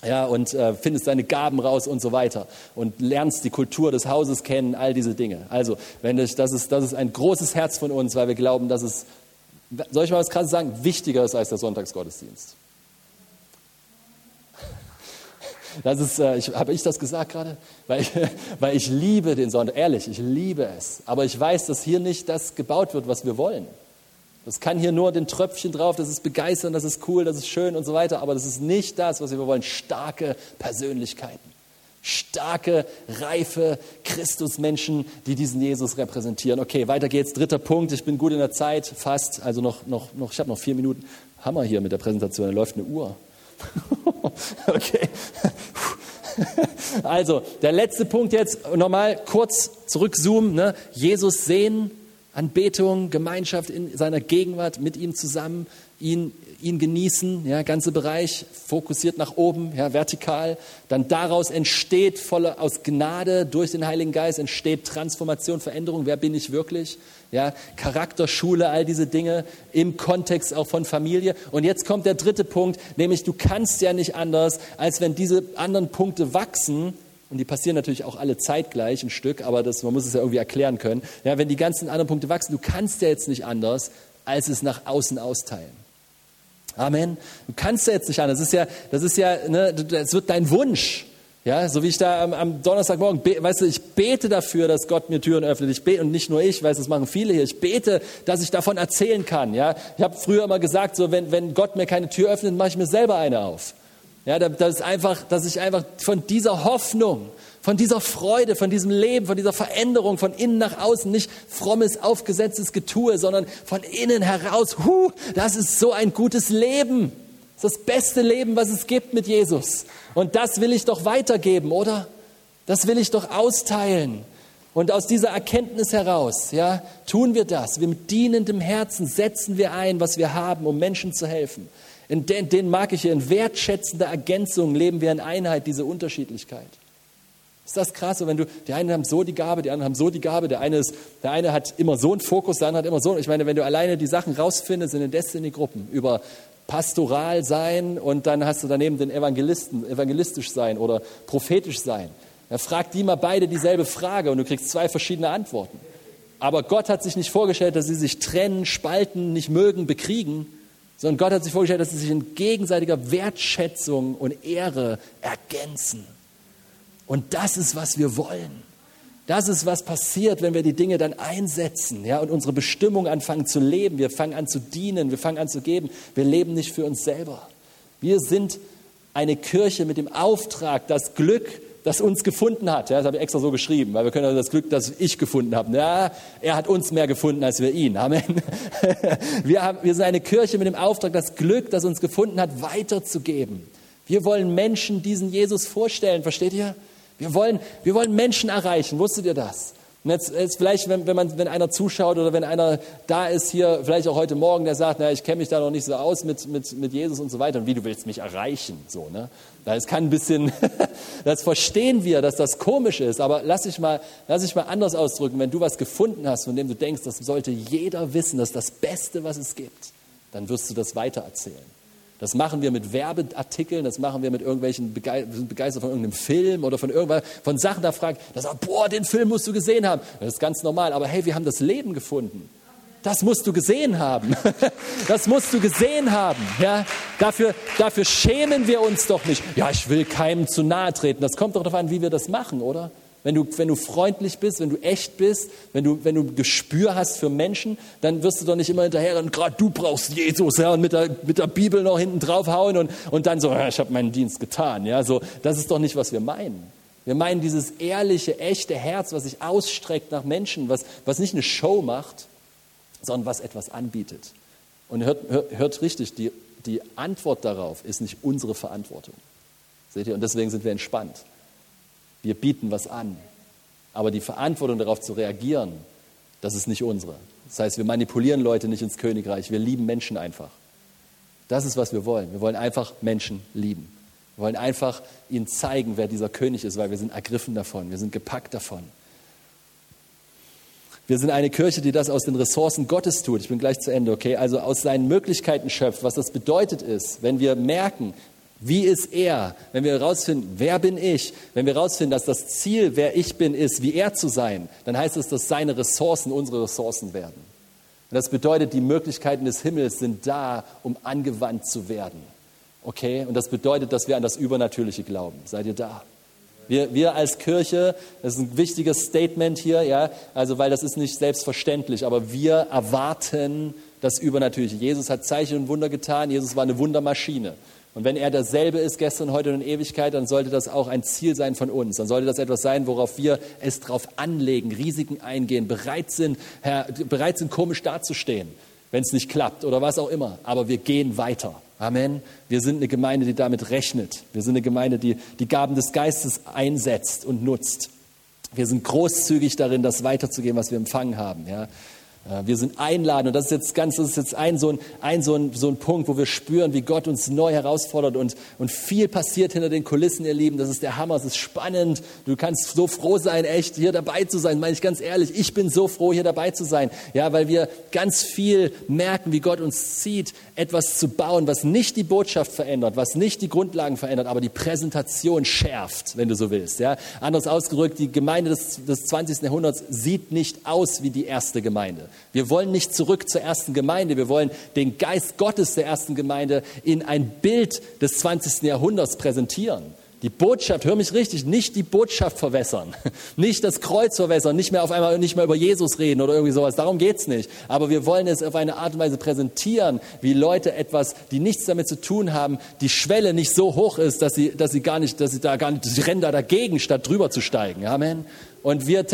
Ja, und äh, findest deine Gaben raus und so weiter und lernst die Kultur des Hauses kennen, all diese Dinge. Also, wenn ich, das, ist, das ist ein großes Herz von uns, weil wir glauben, dass es, soll ich mal was krasses sagen, wichtiger ist als der Sonntagsgottesdienst. Das ist, äh, habe ich das gesagt gerade? Weil, ich, *laughs* weil ich liebe den Sonntag. Ehrlich, ich liebe es. Aber ich weiß, dass hier nicht das gebaut wird, was wir wollen. Das kann hier nur den Tröpfchen drauf, das ist begeistern, das ist cool, das ist schön und so weiter. Aber das ist nicht das, was wir wollen. Starke Persönlichkeiten. Starke, reife Christusmenschen, die diesen Jesus repräsentieren. Okay, weiter geht's. Dritter Punkt. Ich bin gut in der Zeit, fast. Also noch, noch, noch ich habe noch vier Minuten. Hammer hier mit der Präsentation. Da läuft eine Uhr. *laughs* *laughs* okay. Also, der letzte Punkt jetzt, nochmal kurz zurückzoomen. Ne? Jesus sehen, Anbetung, Gemeinschaft in seiner Gegenwart mit ihm zusammen, ihn, ihn genießen, ja, ganze Bereich, fokussiert nach oben, ja, vertikal. Dann daraus entsteht voller, aus Gnade durch den Heiligen Geist entsteht Transformation, Veränderung. Wer bin ich wirklich? Ja, Charakterschule, all diese Dinge im Kontext auch von Familie. Und jetzt kommt der dritte Punkt, nämlich du kannst ja nicht anders, als wenn diese anderen Punkte wachsen, und die passieren natürlich auch alle zeitgleich ein Stück, aber das, man muss es ja irgendwie erklären können. Ja, wenn die ganzen anderen Punkte wachsen, du kannst ja jetzt nicht anders, als es nach außen austeilen. Amen. Du kannst ja jetzt nicht anders. Das ist ja, das ist ja, ne, das wird dein Wunsch. Ja, so wie ich da am, am Donnerstagmorgen, weißt du, ich bete dafür, dass Gott mir Türen öffnet. Ich bete, und nicht nur ich, weiß, das machen viele hier. Ich bete, dass ich davon erzählen kann. Ja, ich habe früher immer gesagt, so wenn, wenn Gott mir keine Tür öffnet, mache ich mir selber eine auf. Ja, das ist einfach, dass ich einfach von dieser Hoffnung, von dieser Freude, von diesem Leben, von dieser Veränderung von innen nach außen, nicht frommes, aufgesetztes Getue, sondern von innen heraus. Huh, das ist so ein gutes Leben. Das beste Leben, was es gibt mit Jesus. Und das will ich doch weitergeben, oder? Das will ich doch austeilen. Und aus dieser Erkenntnis heraus, ja, tun wir das. Mit dienendem Herzen setzen wir ein, was wir haben, um Menschen zu helfen. In den, den mag ich hier in wertschätzender Ergänzung leben wir in Einheit, diese Unterschiedlichkeit. Ist das krass? Wenn du, die einen haben so die Gabe, die anderen haben so die Gabe, der eine, ist, der eine hat immer so einen Fokus, der andere hat immer so. Ich meine, wenn du alleine die Sachen rausfindest in den Destiny-Gruppen über pastoral sein und dann hast du daneben den Evangelisten, evangelistisch sein oder prophetisch sein. Er fragt die mal beide dieselbe Frage und du kriegst zwei verschiedene Antworten. Aber Gott hat sich nicht vorgestellt, dass sie sich trennen, spalten, nicht mögen, bekriegen, sondern Gott hat sich vorgestellt, dass sie sich in gegenseitiger Wertschätzung und Ehre ergänzen. Und das ist, was wir wollen. Das ist, was passiert, wenn wir die Dinge dann einsetzen ja, und unsere Bestimmung anfangen zu leben. Wir fangen an zu dienen, wir fangen an zu geben. Wir leben nicht für uns selber. Wir sind eine Kirche mit dem Auftrag, das Glück, das uns gefunden hat. Ja, das habe ich extra so geschrieben, weil wir können also das Glück, das ich gefunden habe. Ja, er hat uns mehr gefunden als wir ihn. Amen. *laughs* Wir, haben, wir sind eine Kirche mit dem Auftrag, das Glück, das uns gefunden hat, weiterzugeben. Wir wollen Menschen diesen Jesus vorstellen, versteht ihr? Wir wollen, wir wollen Menschen erreichen. Wusstet ihr das? Und jetzt, jetzt vielleicht, wenn, wenn, man, wenn einer zuschaut oder wenn einer da ist hier, vielleicht auch heute Morgen, der sagt, na, ich kenne mich da noch nicht so aus mit, mit, mit Jesus und so weiter. Und wie du willst mich erreichen, so, ne? Das kann ein bisschen, *laughs* das verstehen wir, dass das komisch ist. Aber lass dich mal, lass dich mal anders ausdrücken. Wenn du was gefunden hast, von dem du denkst, das sollte jeder wissen, das ist das Beste, was es gibt, dann wirst du das weitererzählen. Das machen wir mit Werbeartikeln, das machen wir mit irgendwelchen begeistert von irgendeinem Film oder von irgendwas, von Sachen, da fragt, da sagt, boah, den Film musst du gesehen haben. Das ist ganz normal, aber hey, wir haben das Leben gefunden. Das musst du gesehen haben. *laughs* Das musst du gesehen haben. Ja, dafür, dafür schämen wir uns doch nicht. Ja, ich will keinem zu nahe treten. Das kommt doch darauf an, wie wir das machen, oder? Wenn du, wenn du freundlich bist, wenn du echt bist, wenn du, wenn du Gespür hast für Menschen, dann wirst du doch nicht immer hinterher und gerade du brauchst Jesus ja, und mit der, mit der Bibel noch hinten draufhauen und, und dann so, ja, ich habe meinen Dienst getan. Ja, so, das ist doch nicht, was wir meinen. Wir meinen dieses ehrliche, echte Herz, was sich ausstreckt nach Menschen, was, was nicht eine Show macht, sondern was etwas anbietet. Und hört, hört, hört richtig, die, die Antwort darauf ist nicht unsere Verantwortung. Seht ihr? Und deswegen sind wir entspannt. Wir bieten was an. Aber die Verantwortung darauf zu reagieren, das ist nicht unsere. Das heißt, wir manipulieren Leute nicht ins Königreich. Wir lieben Menschen einfach. Das ist, was wir wollen. Wir wollen einfach Menschen lieben. Wir wollen einfach ihnen zeigen, wer dieser König ist, weil wir sind ergriffen davon. Wir sind gepackt davon. Wir sind eine Kirche, die das aus den Ressourcen Gottes tut. Ich bin gleich zu Ende, okay? Also aus seinen Möglichkeiten schöpft. Was das bedeutet ist, wenn wir merken, wie ist er? Wenn wir herausfinden, wer bin ich? Wenn wir herausfinden, dass das Ziel, wer ich bin, ist, wie er zu sein, dann heißt es, dass seine Ressourcen unsere Ressourcen werden. Und das bedeutet, die Möglichkeiten des Himmels sind da, um angewandt zu werden. Okay? Und das bedeutet, dass wir an das Übernatürliche glauben. Seid ihr da? Wir, wir als Kirche, das ist ein wichtiges Statement hier, ja, also weil das ist nicht selbstverständlich, aber wir erwarten das Übernatürliche. Jesus hat Zeichen und Wunder getan, Jesus war eine Wundermaschine. Und wenn er dasselbe ist gestern, heute und in Ewigkeit, dann sollte das auch ein Ziel sein von uns. Dann sollte das etwas sein, worauf wir es drauf anlegen, Risiken eingehen, bereit sind, Herr, bereit sind, komisch dazustehen, wenn es nicht klappt oder was auch immer. Aber wir gehen weiter. Amen. Wir sind eine Gemeinde, die damit rechnet. Wir sind eine Gemeinde, die die Gaben des Geistes einsetzt und nutzt. Wir sind großzügig darin, das weiterzugeben, was wir empfangen haben. Ja. Äh, wir sind einladen und das ist jetzt ganz, das ist jetzt ein so ein, ein, so ein, so ein Punkt, wo wir spüren, wie Gott uns neu herausfordert und, und viel passiert hinter den Kulissen, ihr Lieben. Das ist der Hammer, es ist spannend. Du kannst so froh sein, echt hier dabei zu sein, meine ich ganz ehrlich. Ich bin so froh, hier dabei zu sein. Ja, weil wir ganz viel merken, wie Gott uns zieht, etwas zu bauen, was nicht die Botschaft verändert, was nicht die Grundlagen verändert, aber die Präsentation schärft, wenn du so willst. Ja, anders ausgedrückt, die Gemeinde des, des 20. Jahrhunderts sieht nicht aus wie die erste Gemeinde. Wir wollen nicht zurück zur ersten Gemeinde. Wir wollen den Geist Gottes der ersten Gemeinde in ein Bild des 20. Jahrhunderts präsentieren. Die Botschaft, hör mich richtig, nicht die Botschaft verwässern, *laughs* nicht das Kreuz verwässern, nicht mehr auf einmal nicht mehr über Jesus reden oder irgendwie sowas. Darum geht's nicht. Aber wir wollen es auf eine Art und Weise präsentieren, wie Leute etwas, die nichts damit zu tun haben, die Schwelle nicht so hoch ist, dass sie, dass sie gar nicht, dass sie da gar nicht, sie rennen da dagegen, statt drüber zu steigen. Amen. Und wir,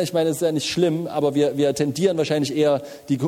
ich meine, es ist ja nicht schlimm, aber wir, wir tendieren wahrscheinlich eher die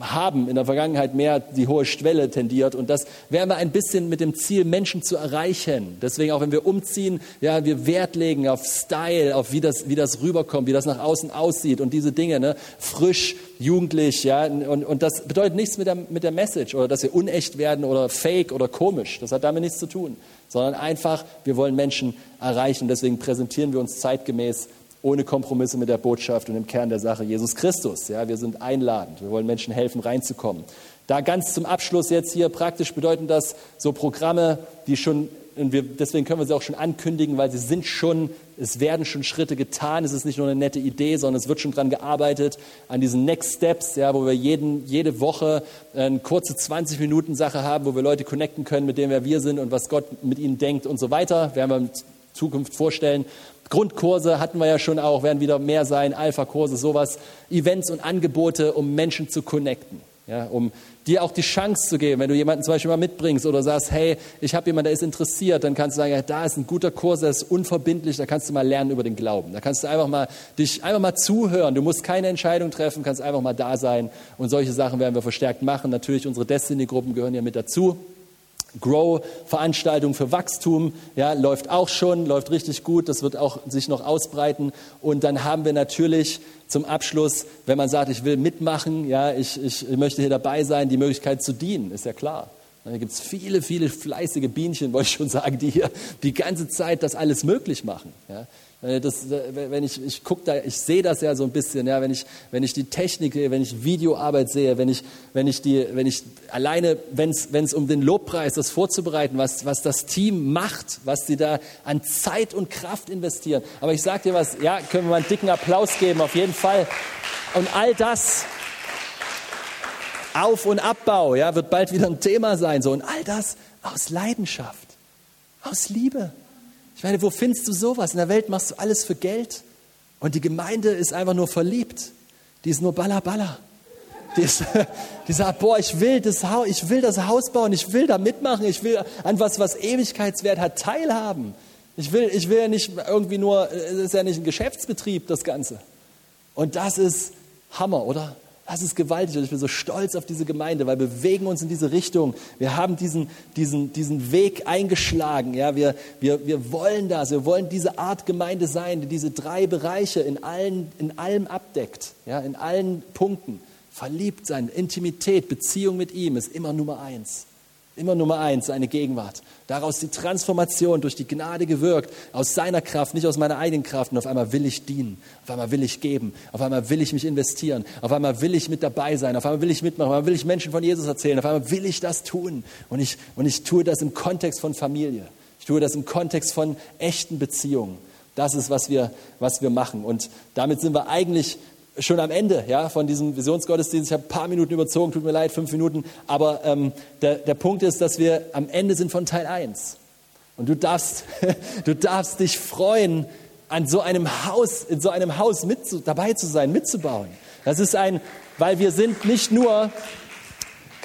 haben in der Vergangenheit mehr die hohe Schwelle tendiert. Und das werden wir ein bisschen mit dem Ziel, Menschen zu erreichen. Deswegen auch, wenn wir umziehen, ja, wir Wert legen auf Style, auf wie das, wie das rüberkommt, wie das nach außen aussieht und diese Dinge, ne? frisch, jugendlich, ja. Und, und das bedeutet nichts mit der, mit der Message oder dass wir unecht werden oder fake oder komisch. Das hat damit nichts zu tun. Sondern einfach, wir wollen Menschen erreichen. Deswegen präsentieren wir uns zeitgemäß ohne Kompromisse mit der Botschaft und im Kern der Sache Jesus Christus. Ja, wir sind einladend. Wir wollen Menschen helfen, reinzukommen. Da ganz zum Abschluss jetzt hier praktisch bedeuten das so Programme, die schon, und wir, deswegen können wir sie auch schon ankündigen, weil sie sind schon, es werden schon Schritte getan. Es ist nicht nur eine nette Idee, sondern es wird schon dran gearbeitet an diesen Next Steps, ja, wo wir jeden, jede Woche eine kurze 20 Minuten Sache haben, wo wir Leute connecten können, mit denen wir wir sind und was Gott mit ihnen denkt und so weiter. Werden wir in Zukunft vorstellen. Grundkurse hatten wir ja schon auch, werden wieder mehr sein, Alpha-Kurse, sowas, Events und Angebote, um Menschen zu connecten, ja, um dir auch die Chance zu geben, wenn du jemanden zum Beispiel mal mitbringst oder sagst, hey, ich habe jemanden, der ist interessiert, dann kannst du sagen, ja, da ist ein guter Kurs, der ist unverbindlich, da kannst du mal lernen über den Glauben. Da kannst du einfach mal dich einfach mal zuhören. Du musst keine Entscheidung treffen, kannst einfach mal da sein und solche Sachen werden wir verstärkt machen. Natürlich unsere Destiny-Gruppen gehören ja mit dazu. Grow-Veranstaltung für Wachstum, ja, läuft auch schon, läuft richtig gut, das wird auch sich noch ausbreiten. Und dann haben wir natürlich zum Abschluss, wenn man sagt, ich will mitmachen, ja, ich, ich möchte hier dabei sein, die Möglichkeit zu dienen, ist ja klar. Da gibt es viele, viele fleißige Bienchen, wollte ich schon sagen, die hier die ganze Zeit das alles möglich machen. Ja. Äh, das, äh, wenn ich, ich guck da, ich sehe das ja so ein bisschen, ja, wenn ich, wenn ich die Technik sehe, wenn ich Videoarbeit sehe, wenn ich, wenn ich die, wenn ich alleine, wenn es um den Lobpreis, das vorzubereiten, was, was das Team macht, was sie da an Zeit und Kraft investieren. Aber ich sage dir was, ja, können wir mal einen dicken Applaus geben, auf jeden Fall. Und all das, Auf- und Abbau, ja, wird bald wieder ein Thema sein, so. Und all das aus Leidenschaft, aus Liebe. Meine, wo findest du sowas? In der Welt machst du alles für Geld und die Gemeinde ist einfach nur verliebt. Die ist nur balla balla. Die, ist, *laughs* die sagt, boah, ich will, das Haus, ich will das Haus bauen, ich will da mitmachen, ich will an was, was Ewigkeitswert hat, teilhaben. Ich will, ich will ja nicht irgendwie nur, es ist ja nicht ein Geschäftsbetrieb, das Ganze. Und das ist Hammer, oder? Das ist gewaltig und ich bin so stolz auf diese Gemeinde, weil wir bewegen uns in diese Richtung. Wir haben diesen, diesen, diesen Weg eingeschlagen. Ja, wir, wir, wir wollen das. Wir wollen diese Art Gemeinde sein, die diese drei Bereiche in, allen, in allem abdeckt. Ja, in allen Punkten. Verliebt sein, Intimität, Beziehung mit ihm ist immer Nummer eins. Immer Nummer eins, seine Gegenwart. Daraus die Transformation durch die Gnade gewirkt, aus seiner Kraft, nicht aus meiner eigenen Kraft. Und auf einmal will ich dienen, auf einmal will ich geben, auf einmal will ich mich investieren, auf einmal will ich mit dabei sein, auf einmal will ich mitmachen, auf einmal will ich Menschen von Jesus erzählen, auf einmal will ich das tun. Und ich, und ich tue das im Kontext von Familie. Ich tue das im Kontext von echten Beziehungen. Das ist, was wir, was wir machen. Und damit sind wir eigentlich schon am Ende ja, von diesem Visionsgottesdienst. Ich habe ein paar Minuten überzogen, tut mir leid, fünf Minuten. Aber ähm, der, der Punkt ist, dass wir am Ende sind von Teil 1. Und du darfst, *laughs* du darfst dich freuen, an so einem Haus, in so einem Haus mit, dabei zu sein, mitzubauen. Das ist ein, weil wir sind nicht nur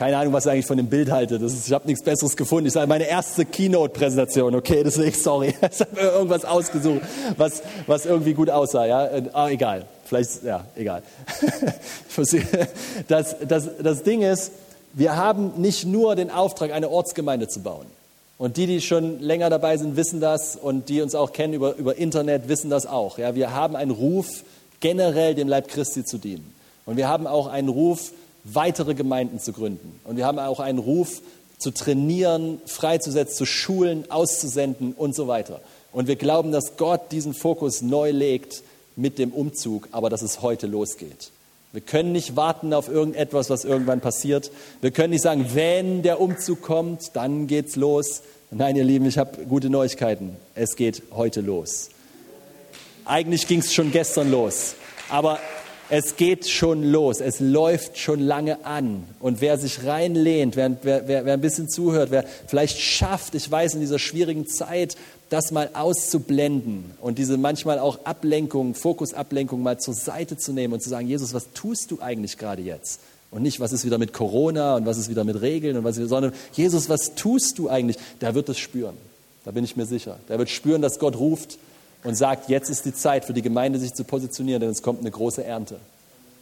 keine Ahnung, was ich eigentlich von dem Bild halte. Das ist, ich habe nichts Besseres gefunden. Ich sage meine erste Keynote-Präsentation. Okay, deswegen sorry. *laughs* Ich habe irgendwas ausgesucht, was, was irgendwie gut aussah. Ja, ah, egal. Vielleicht, ja, egal. *laughs* Das, das, das Ding ist, wir haben nicht nur den Auftrag, eine Ortsgemeinde zu bauen. Und die, die schon länger dabei sind, wissen das und die uns auch kennen über, über Internet, wissen das auch. Ja, wir haben einen Ruf, generell dem Leib Christi zu dienen. Und wir haben auch einen Ruf, weitere Gemeinden zu gründen. Und wir haben auch einen Ruf, zu trainieren, freizusetzen, zu schulen, auszusenden und so weiter. Und wir glauben, dass Gott diesen Fokus neu legt mit dem Umzug, aber dass es heute losgeht. Wir können nicht warten auf irgendetwas, was irgendwann passiert. Wir können nicht sagen, wenn der Umzug kommt, dann geht's los. Nein, ihr Lieben, ich habe gute Neuigkeiten. Es geht heute los. Eigentlich ging es schon gestern los. Aber es geht schon los, es läuft schon lange an. Und wer sich reinlehnt, wer, wer, wer, wer ein bisschen zuhört, wer vielleicht schafft, ich weiß, in dieser schwierigen Zeit, das mal auszublenden und diese manchmal auch Ablenkung, Fokusablenkung mal zur Seite zu nehmen und zu sagen, Jesus, was tust du eigentlich gerade jetzt? Und nicht, was ist wieder mit Corona und was ist wieder mit Regeln und was, sondern Jesus, was tust du eigentlich? Der wird es spüren. Da bin ich mir sicher. Der wird spüren, dass Gott ruft und sagt, jetzt ist die Zeit für die Gemeinde, sich zu positionieren, denn es kommt eine große Ernte.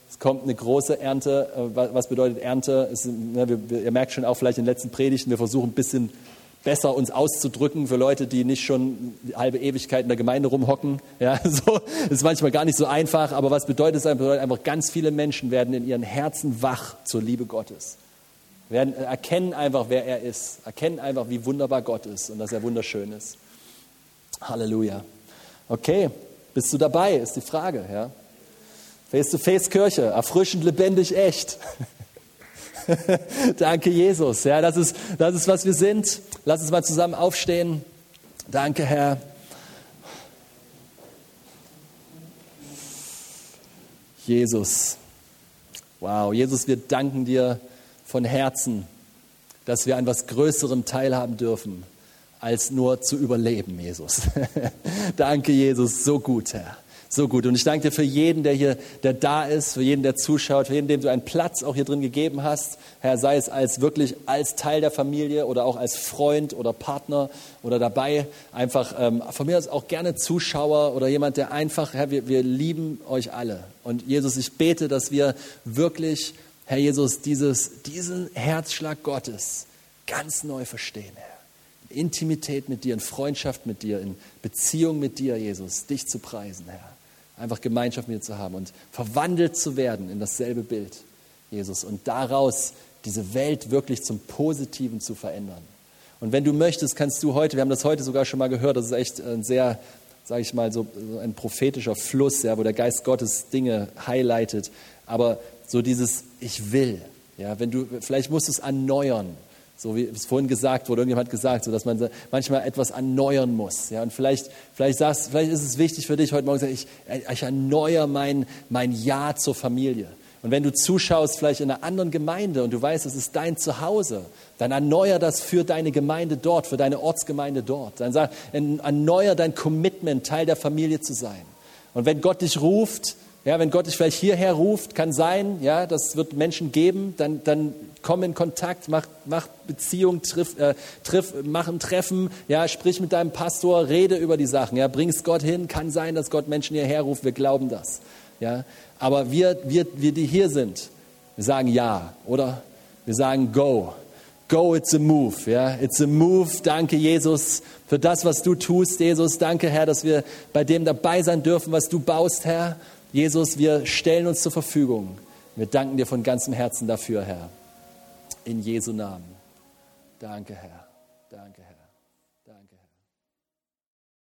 Es kommt eine große Ernte. Äh, was bedeutet Ernte? Es, ne, ihr merkt schon auch vielleicht in den letzten Predigten, wir versuchen ein bisschen besser uns auszudrücken für Leute, die nicht schon halbe Ewigkeit in der Gemeinde rumhocken. Ja, *laughs* so ist manchmal gar nicht so einfach, aber was bedeutet es? Bedeutet einfach, ganz viele Menschen werden in ihren Herzen wach zur Liebe Gottes werden erkennen einfach, wer er ist, erkennen einfach, wie wunderbar Gott ist und dass er wunderschön ist. Halleluja. Okay, bist du dabei, ist die Frage. Ja? Face-to-Face-Kirche, erfrischend, lebendig, echt. *laughs* *laughs* Danke, Jesus. Ja, das, ist, das ist, was wir sind. Lass uns mal zusammen aufstehen. Danke, Herr. Jesus. Wow, Jesus, wir danken dir von Herzen, dass wir an was Größerem teilhaben dürfen, als nur zu überleben, Jesus. *laughs* danke, Jesus, so gut, Herr. So gut. Und ich danke dir für jeden, der hier, der da ist, für jeden, der zuschaut, für jeden, dem du einen Platz auch hier drin gegeben hast. Herr, sei es als wirklich als Teil der Familie oder auch als Freund oder Partner oder dabei. Einfach ähm, von mir aus auch gerne Zuschauer oder jemand, der einfach, Herr, wir, wir lieben euch alle. Und Jesus, ich bete, dass wir wirklich Herr Jesus, dieses, diesen Herzschlag Gottes ganz neu verstehen, Herr. In Intimität mit dir, in Freundschaft mit dir, in Beziehung mit dir, Jesus, dich zu preisen, Herr. Einfach Gemeinschaft mit dir zu haben und verwandelt zu werden in dasselbe Bild, Jesus, und daraus diese Welt wirklich zum Positiven zu verändern. Und wenn du möchtest, kannst du heute, wir haben das heute sogar schon mal gehört, das ist echt ein sehr, sage ich mal, so ein prophetischer Fluss, ja, wo der Geist Gottes Dinge highlightet. Aber so dieses Ich will. Ja, wenn du, vielleicht musst du es erneuern, so wie es vorhin gesagt wurde, irgendjemand hat gesagt, so dass man manchmal etwas erneuern muss. Ja, und vielleicht, vielleicht, sagst, vielleicht ist es wichtig für dich heute Morgen, ich, ich erneuere mein, mein Ja zur Familie. Und wenn du zuschaust, vielleicht in einer anderen Gemeinde und du weißt, es ist dein Zuhause, dann erneuer das für deine Gemeinde dort, für deine Ortsgemeinde dort. Dann sag, erneuer dein Commitment, Teil der Familie zu sein. Und wenn Gott dich ruft, ja, wenn Gott dich vielleicht hierher ruft, kann sein, ja, das wird Menschen geben, dann, dann komm in Kontakt, mach, mach Beziehung, triff, äh, triff, mach ein Treffen, ja, sprich mit deinem Pastor, rede über die Sachen, ja, bring es Gott hin, kann sein, dass Gott Menschen hierher ruft, wir glauben das, ja. Aber wir, wir, wir, die hier sind, wir sagen ja, oder? Wir sagen go. Go, it's a move, ja. It's a move. Danke, Jesus, für das, was du tust, Jesus. Danke, Herr, dass wir bei dem dabei sein dürfen, was du baust, Herr. Jesus, wir stellen uns zur Verfügung. Wir danken dir von ganzem Herzen dafür, Herr. In Jesu Namen. Danke, Herr.